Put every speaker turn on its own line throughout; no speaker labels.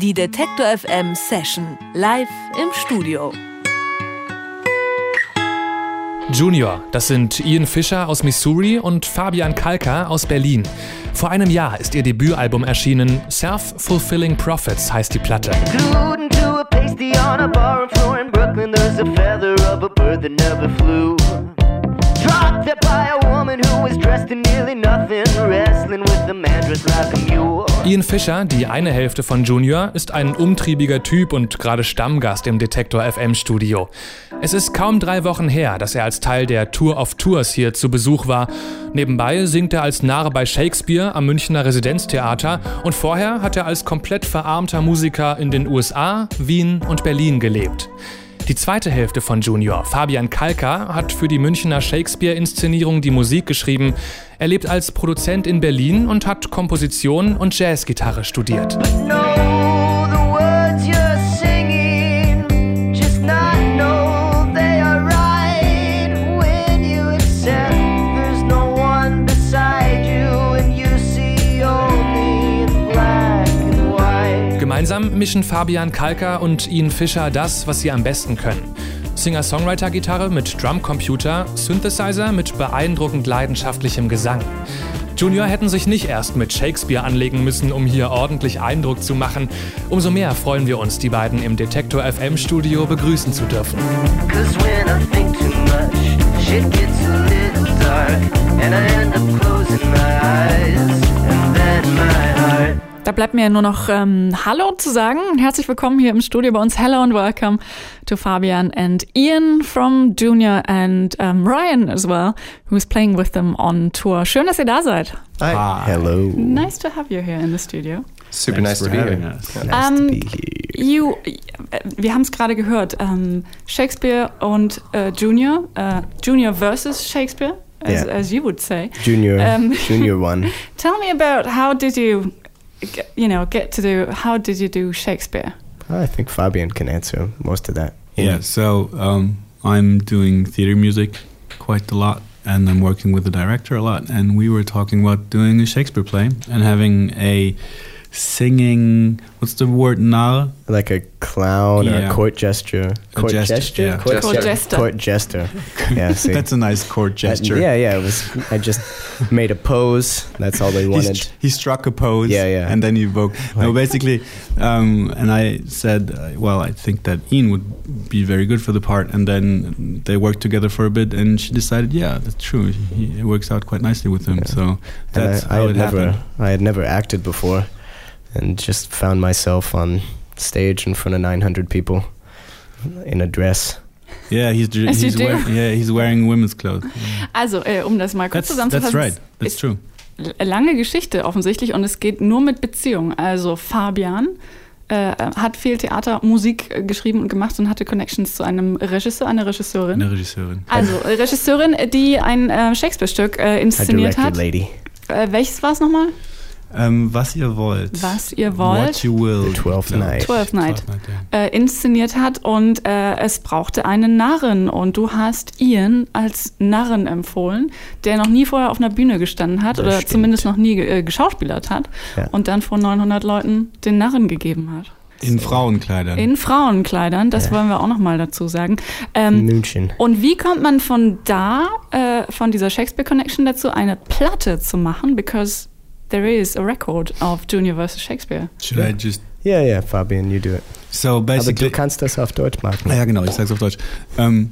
Die Detektor FM Session live im Studio.
Junior, das sind Ian Fischer aus Missouri und Fabian Kalka aus Berlin. Vor einem Jahr ist ihr Debütalbum erschienen. Self-Fulfilling Prophets heißt die Platte.
Brooklyn. There's a feather of a bird that never flew. Dropped it by a
Ian Fischer, die eine Hälfte von Junior, ist ein umtriebiger Typ und gerade Stammgast im Detektor FM Studio. Es ist kaum drei Wochen her, dass er als Teil der Tour of Tours hier zu Besuch war. Nebenbei singt er als Narr bei Shakespeare am Münchner Residenztheater und vorher hat er als komplett verarmter Musiker in den USA, Wien und Berlin gelebt. Die zweite Hälfte von Junior, Fabian Kalka, hat für die Münchner Shakespeare-Inszenierung die Musik geschrieben. Er lebt als Produzent in Berlin und hat Komposition und Jazzgitarre studiert.
know
Gemeinsam mischen Fabian Kalka und Ian Fischer das, was sie am besten können. Singer-Songwriter-Gitarre mit Drumcomputer, Synthesizer mit beeindruckend leidenschaftlichem Gesang. Junior hätten sich nicht erst mit Shakespeare anlegen müssen, um hier ordentlich Eindruck zu machen. Umso mehr freuen wir uns, die beiden im Detektor FM Studio begrüßen zu dürfen.
And I end up closing my eyes, and then my.
Da bleibt mir nur noch ähm, Hallo zu sagen. Herzlich willkommen hier im Studio bei uns. Hello and welcome to Fabian and Ian from Junior and um, Ryan as well, who's playing with them on tour. Schön, dass ihr da seid.
Hi. Hello.
Nice to have you here in the studio.
Super nice to be here. Nice
Um,
to be here.
You, äh, wir haben es gerade gehört. Ähm, Shakespeare und äh, Junior, äh, Junior versus Shakespeare, as,
Yeah.
as you would say.
Junior,
Um,
junior one.
Tell me about how did you, get, you know, get to do? How did you do Shakespeare?
I think Fabian can answer most of that.
Yeah, so um, I'm doing theater music quite a lot, and I'm working with the director a lot. And we were talking about doing a Shakespeare play and having a singing. What's the word? Narr.
Like a clown or a court gesture.
A
Court
gesture,
gesture?
yeah.
Court,
Court jester.
Court jester. Yeah, see.
That's a nice chord
That-
gesture.
yeah, yeah. It was. I just made a pose. That's all they
He,
wanted.
str- he struck a pose,
Yeah, yeah.
and then he evoked. No, basically, um, and I said, uh, well, I think that Ian would be very good for the part, and then they worked together for a bit, and she decided, yeah, that's true. He, it works out quite nicely with him,
Yeah.
so
And
that's
I, I
how
had
it
never.
happened.
I had never acted before, and just found myself on stage in front of 900 people in a dress.
Yeah, he's he's
do.
wear- yeah he's wearing women's clothes.
Also, äh, um das mal kurz
That's that's
zusammenzufassen.
right. That's
ist
true.
Lange Geschichte offensichtlich und es geht nur mit Beziehungen. Also Fabian äh, hat viel Theatermusik äh, geschrieben und gemacht und hatte Connections zu einem Regisseur, einer Regisseurin.
Eine Regisseurin.
Also äh, Regisseurin, die ein äh, Shakespeare-Stück äh,
A
inszeniert
director
hat.
lady.
Äh, welches war es nochmal?
Ähm, was ihr wollt.
Was ihr wollt.
What you will.
The Twelfth
glaub ich.
Night.
Twelfth Night.
Twelfth Night, ja.
Äh, inszeniert hat und äh, es brauchte eine Narrin und du hast Ian als Narren empfohlen, der noch nie vorher auf einer Bühne gestanden hat
Das
oder
stimmt.
zumindest noch nie äh, geschauspielert hat
Ja.
und dann vor 900 Leuten den Narren gegeben hat.
In Frauenkleidern.
In Frauenkleidern, das
Ja.
wollen wir auch noch mal dazu sagen. Ähm,
München.
und wie kommt man von da, äh, von dieser Shakespeare Connection dazu, eine Platte zu machen? Because there is a record of Junior vs. Shakespeare.
Should I just.
Yeah, yeah, Fabian, you do it.
So
Aber
basically.
du kannst das auf Deutsch machen.
Ja, genau, ich sag's auf Deutsch. Ähm,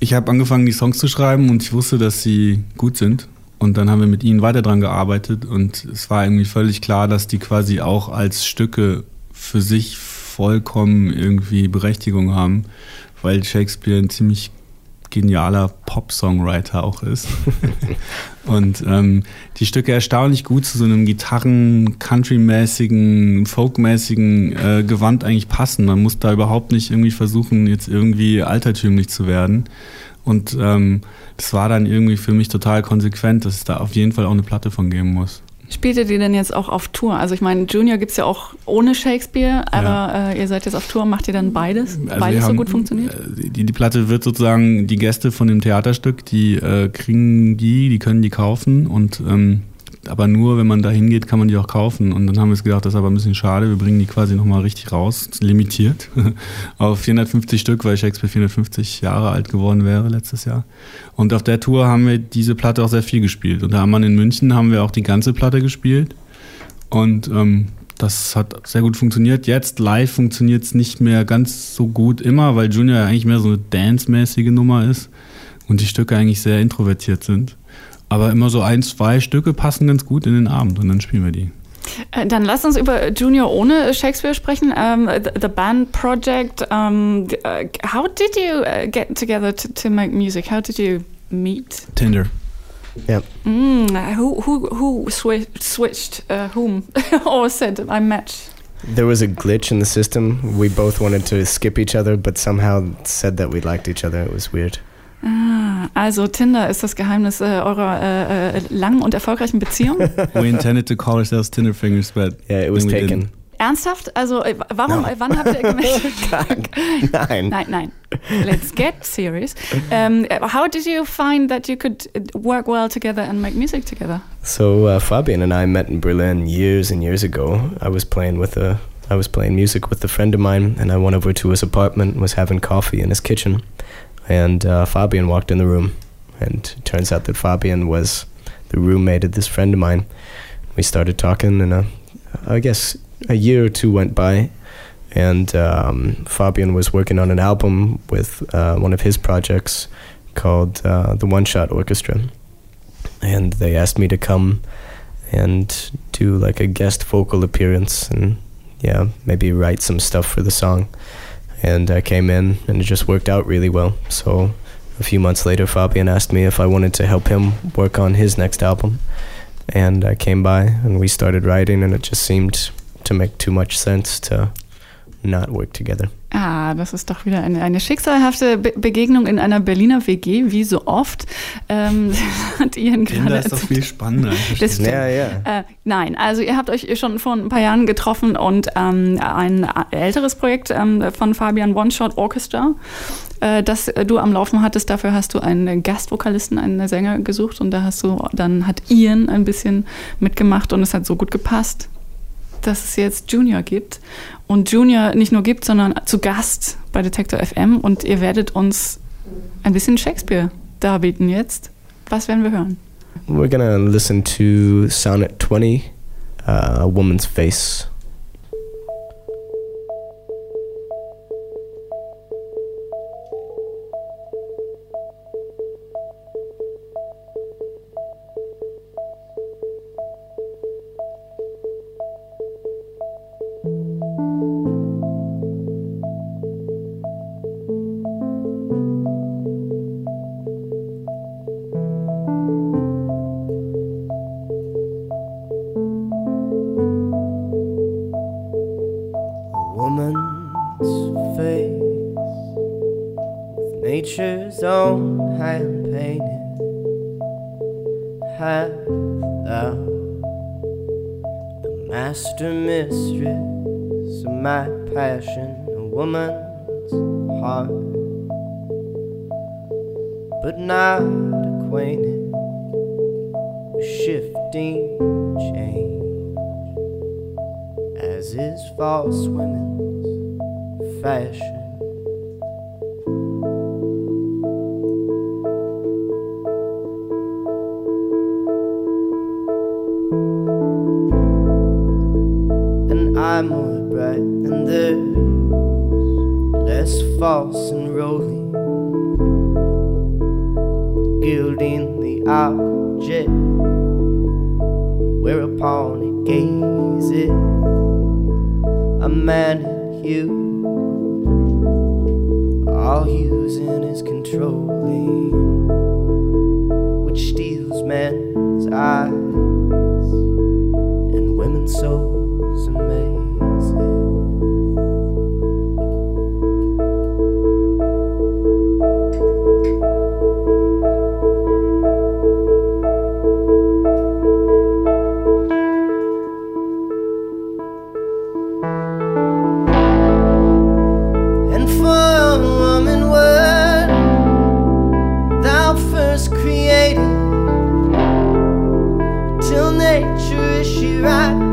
ich habe angefangen, die Songs zu schreiben und ich wusste, dass sie gut sind. Und dann haben wir mit ihnen weiter dran gearbeitet und es war irgendwie völlig klar, dass die quasi auch als Stücke für sich vollkommen irgendwie Berechtigung haben, weil Shakespeare ein ziemlich genialer Pop-Songwriter auch ist. und ähm, die Stücke erstaunlich gut zu so einem Gitarren-, Country-mäßigen, Folk-mäßigen äh, Gewand eigentlich passen. Man muss da überhaupt nicht irgendwie versuchen, jetzt irgendwie altertümlich zu werden. Und ähm, das war dann irgendwie für mich total konsequent, dass es da auf jeden Fall auch eine Platte von geben muss.
Spielt ihr die denn jetzt auch auf Tour? Also ich meine, Junior gibt's ja auch ohne Shakespeare, aber äh, ihr seid jetzt auf Tour, macht ihr dann beides?
Also
beides
wir
so
haben,
gut funktioniert?
äh, Die, die Platte wird sozusagen, die Gäste von dem Theaterstück, die äh, kriegen die, die können die kaufen und ähm, aber nur, wenn man da hingeht, kann man die auch kaufen. Und dann haben wir uns gedacht, das ist aber ein bisschen schade. Wir bringen die quasi nochmal richtig raus, limitiert, auf 450 Stück, weil Shakespeare 450 Jahre alt geworden wäre letztes Jahr. Und auf der Tour haben wir diese Platte auch sehr viel gespielt. Und da haben wir in München haben wir auch die ganze Platte gespielt. Und ähm, das hat sehr gut funktioniert. Jetzt live funktioniert es nicht mehr ganz so gut immer, weil Junior eigentlich mehr so eine dance-mäßige Nummer ist und die Stücke eigentlich sehr introvertiert sind. Aber immer so ein, zwei Stücke passen ganz gut in den Abend und dann spielen wir die.
Äh, Dann lass uns über Junior ohne Shakespeare sprechen. Um, the, the band project. Um, uh, how did you uh, get together to, to make music? How did you meet?
Tinder.
Yeah.
Mm, who who who swi switched uh, whom or said I match?
There was a glitch in the system. We both wanted to skip each other, but somehow said that we liked each other. It was weird.
Ah, also Tinder ist das Geheimnis äh, eurer äh, äh, langen und erfolgreichen Beziehung.
We intended to call ourselves Tinder Fingers, but
Yeah, it was taken.
didn't.
Ernsthaft? Also äh, warum?
No.
Äh, wann habt ihr gemerkt?
Nein.
nein, nein. Let's get serious. Um, how did you find that you could uh, work well together and make music together?
So uh, Fabian and I met in Berlin years and years ago. I was playing with a I was playing music with a friend of mine, and I went over to his apartment and was having coffee in his kitchen, and uh, Fabian walked in the room, and it turns out that Fabian was the roommate of this friend of mine. We started talking, and uh, I guess a year or two went by, and um, Fabian was working on an album with uh, one of his projects called uh, the One Shot Orchestra. And they asked me to come and do like a guest vocal appearance and yeah maybe write some stuff for the song and i came in and it just worked out really well. So a few months later fabian asked me if i wanted to help him work on his next album. And i came by and we started writing and it just seemed to make too much sense to not work together
Ah, das ist doch wieder eine, eine schicksalhafte Be Begegnung in einer Berliner WG, wie so oft. Ähm, hat Ian gerade
ist doch viel spannender.
Das
ja ja
Äh, nein, also ihr habt euch schon vor ein paar Jahren getroffen und ähm, ein älteres Projekt ähm, von Fabian One Shot Orchestra, äh, das du am Laufen hattest. Dafür hast du einen Gastvokalisten, einen Sänger gesucht und da hast du, dann hat Ian ein bisschen mitgemacht und es hat so gut gepasst, dass es jetzt Junior gibt und Junior nicht nur gibt, sondern zu Gast bei Detektor FM und ihr werdet uns ein bisschen Shakespeare darbieten jetzt. Was werden wir hören?
We're gonna listen to Sonnet 20, uh, A Woman's Face. Own hand painted. Hath thou the master mistress of my passion, a woman's heart, but not acquainted with shifting change as is false women's fashion. False and rolling, gilding the object. Whereupon it gazes a man in hue. All hues in his controlling, which steals men's eyes. And women's souls
waitress, she
right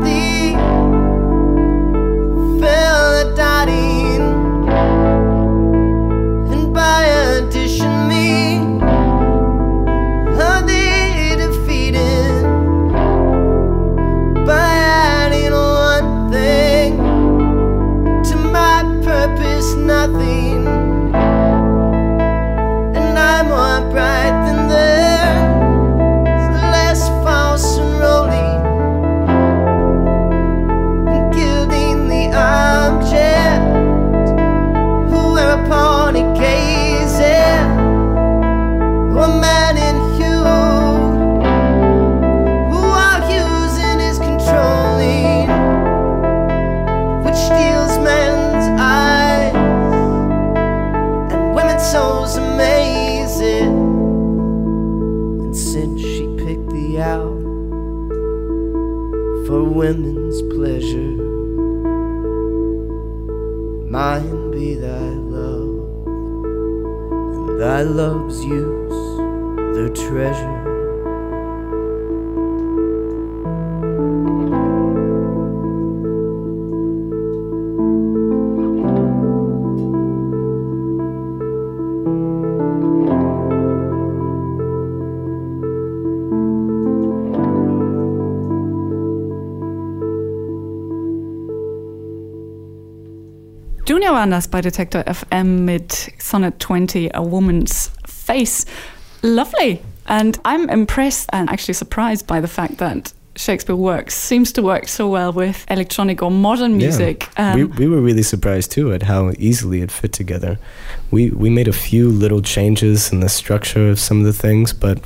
waren das bei Detector FM mit Sonnet 20, A Woman's Face. Lovely. And I'm impressed and actually surprised by the fact that Shakespeare works seems to work so well with electronic or modern music.
Yeah.
Um,
we, we were really surprised too at how easily it fit together. We we made a few little changes in the structure of some of the things, but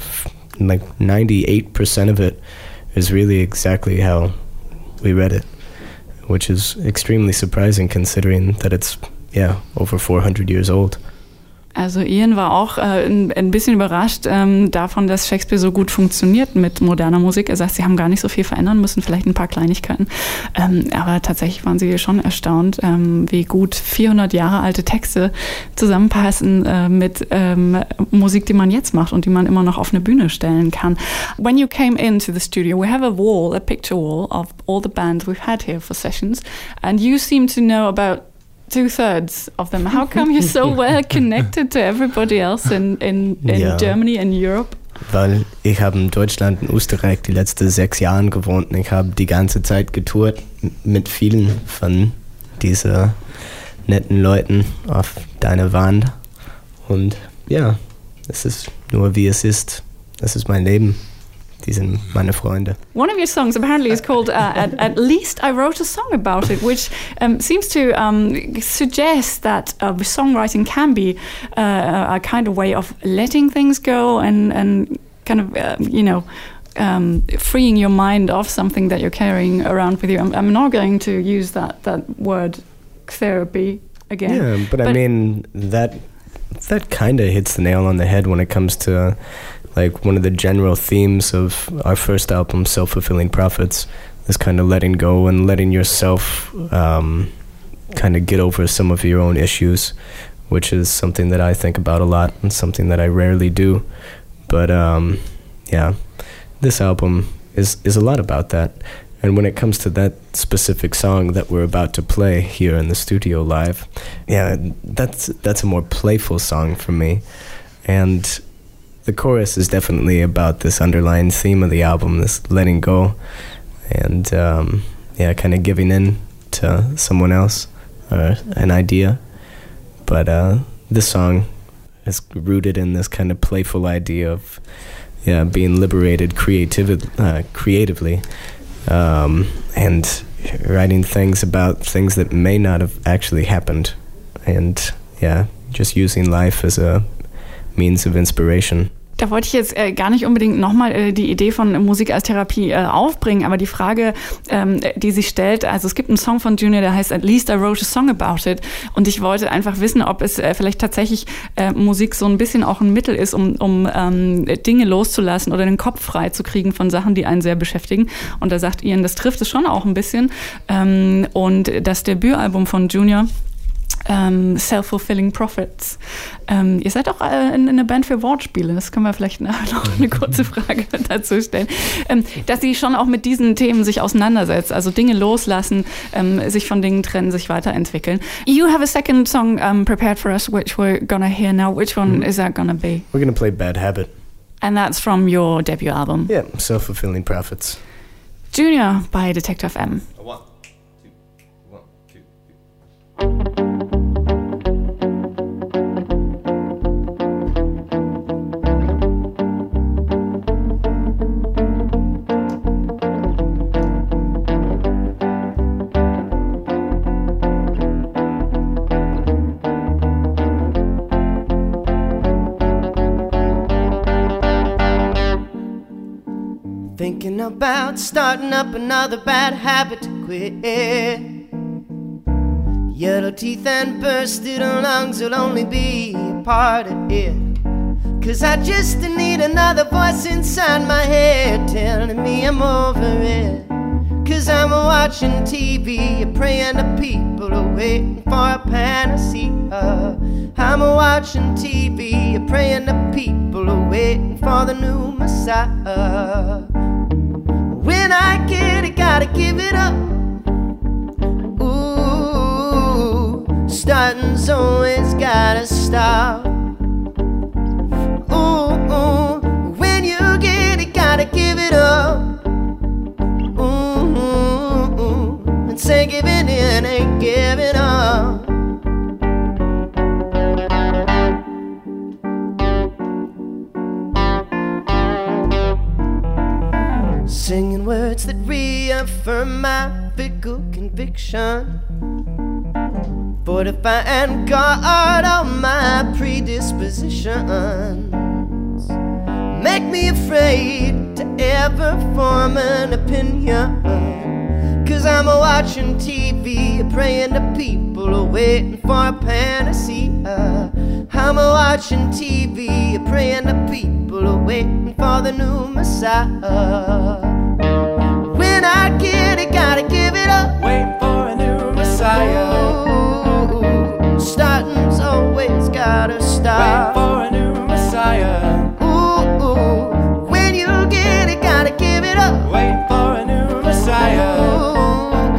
like 98% of it is really exactly how we read it, which is extremely surprising considering that it's yeah, over 400 years old.
Also Ian war auch äh, ein, bisschen überrascht ähm, davon, dass Shakespeare so gut funktioniert mit moderner Musik. Er sagt, sie haben gar nicht so viel verändern müssen, vielleicht ein paar Kleinigkeiten. Ähm, aber tatsächlich waren sie schon erstaunt, ähm, wie gut 400 Jahre alte Texte zusammenpassen äh, mit ähm, Musik, die man jetzt macht und die man immer noch auf eine Bühne stellen kann. When you came into the studio, we have a wall, a picture wall of all the bands we've had here for sessions, and you seem to know about two thirds of them. How come you're so well connected to everybody else in, in, in
Ja.
Germany and Europe?
Weil ich habe in Deutschland und Österreich die letzten sechs Jahre gewohnt und ich habe die ganze Zeit getourt mit vielen von diesen netten Leuten auf deiner Wand. Und ja, es ist nur wie es ist. Das ist mein Leben. Die sind meine Freunde.
One of your songs apparently is called uh, at, at Least I Wrote a Song About It, which um, seems to um, suggest that uh, songwriting can be uh, a kind of way of letting things go and, and kind of, uh, you know, um, freeing your mind off something that you're carrying around with you. I'm, I'm not going to use that, that word therapy again.
Yeah, but, I mean that that kind of hits the nail on the head when it comes to like one of the general themes of our first album, Self Fulfilling Prophets. is kind of letting go and letting yourself um, kind of get over some of your own issues, which is something that I think about a lot and something that I rarely do. But um, yeah, this album is is a lot about that. And when it comes to that specific song that we're about to play here in the studio live, yeah, that's that's a more playful song for me. And the chorus is definitely about this underlying theme of the album, this letting go, and um, yeah, kind of giving in to someone else or an idea. But uh, this song is rooted in this kind of playful idea of yeah being liberated creativ- uh, creatively um, and writing things about things that may not have actually happened and yeah just using life as a means of inspiration
Da wollte ich jetzt äh, gar nicht unbedingt nochmal äh, die Idee von Musik als Therapie äh, aufbringen, aber die Frage, ähm, die sich stellt, also es gibt einen Song von Junior, der heißt At least I wrote a song about it und ich wollte einfach wissen, ob es äh, vielleicht tatsächlich äh, Musik so ein bisschen auch ein Mittel ist, um, um ähm, Dinge loszulassen oder den Kopf frei zu kriegen von Sachen, die einen sehr beschäftigen. Und da sagt Ian, das trifft es schon auch ein bisschen. Ähm, und das Debütalbum von Junior ähm, Self-Fulfilling Prophets. Ähm, ihr seid auch äh, in, in einer Band für Wortspiele, das können wir vielleicht nachher noch eine kurze Frage dazu stellen. Ähm, dass sie schon auch mit diesen Themen sich auseinandersetzt, also Dinge loslassen, ähm, sich von Dingen trennen, sich weiterentwickeln. You have a second song um, prepared for us, which we're gonna hear now. Which one is that gonna be?
we're gonna play bad habit
And that's from your debut album,
yeah self-fulfilling prophets
Junior by Detective M.
about starting up another bad habit to quit. Yellow teeth and bursted lungs will only be a part of it. Cause I just need another voice inside my head telling me I'm over it. Cause I'm watching TV, praying the people are waiting for a panacea. I'm watching TV, praying the people are waiting for the new Messiah. When I get it, gotta give it up. Ooh, starting's always gotta stop. Ooh, when you get it, gotta give it up. Ooh, and say giving in ain't giving up. Singing words that reaffirm my fickle conviction. Fortify and guard all my predispositions. Make me afraid to ever form an opinion. Cause I'm a watching TV, praying the people waiting for a panacea. I'm a watching TV, praying the people waiting for the new Messiah. When I get it, gotta give it up. Waiting for a new Messiah. Ooh, starting's always gotta stop. Waiting for a new Messiah. Ooh, ooh, when you get it, gotta give it up. Waiting for a new Messiah.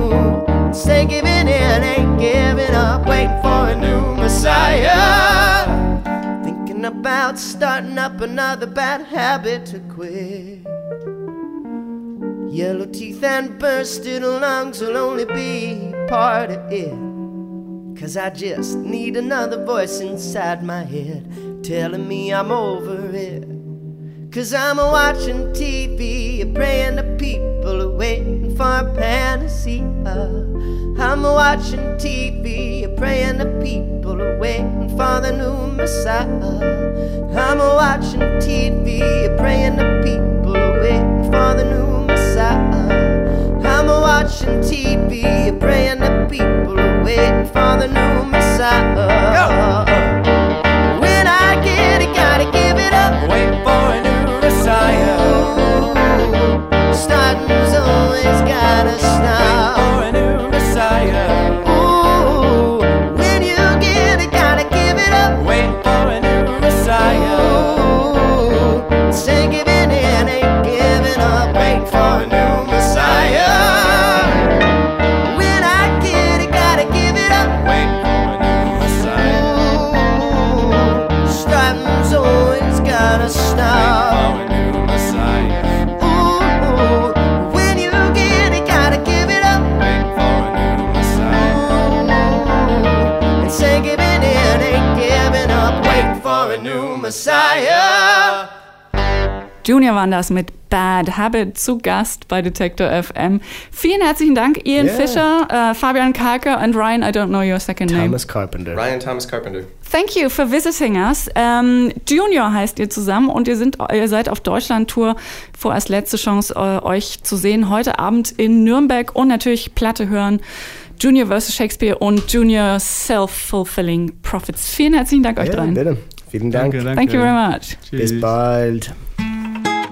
Ooh, say giving in ain't giving up. Waiting for a new Messiah. Thinking about starting up another bad habit and bursted lungs will only be part of it. Cause I just need another voice inside my head telling me I'm over it. Cause I'm a watching TV, praying the people are waiting for a panacea. I'm a watching TV, praying the people are waiting for the new Messiah. I'm a watching TV, praying the people are waiting for the new watching TV, praying the people are waiting for the new Messiah. When I get it, gotta give it up. Wait for
Junior waren das mit Bad Habit zu Gast bei Detector FM. Vielen herzlichen Dank, Ian
Yeah.
Fischer, äh, Fabian Kalker and Ryan, I don't know your second name.
Thomas Carpenter.
Ryan Thomas Carpenter.
Thank you for visiting us. Ähm, Junior heißt ihr zusammen und ihr, sind, ihr seid auf Deutschland-Tour. Vorerst letzte Chance, euch zu sehen. Heute Abend in Nürnberg und natürlich Platte hören. Junior vs. Shakespeare und Junior Self-Fulfilling Prophets. Vielen herzlichen Dank euch
Ja,
dreien.
bitte. Vielen Dank.
Danke, danke.
Thank you very much.
Bis
Tschüss.
bald.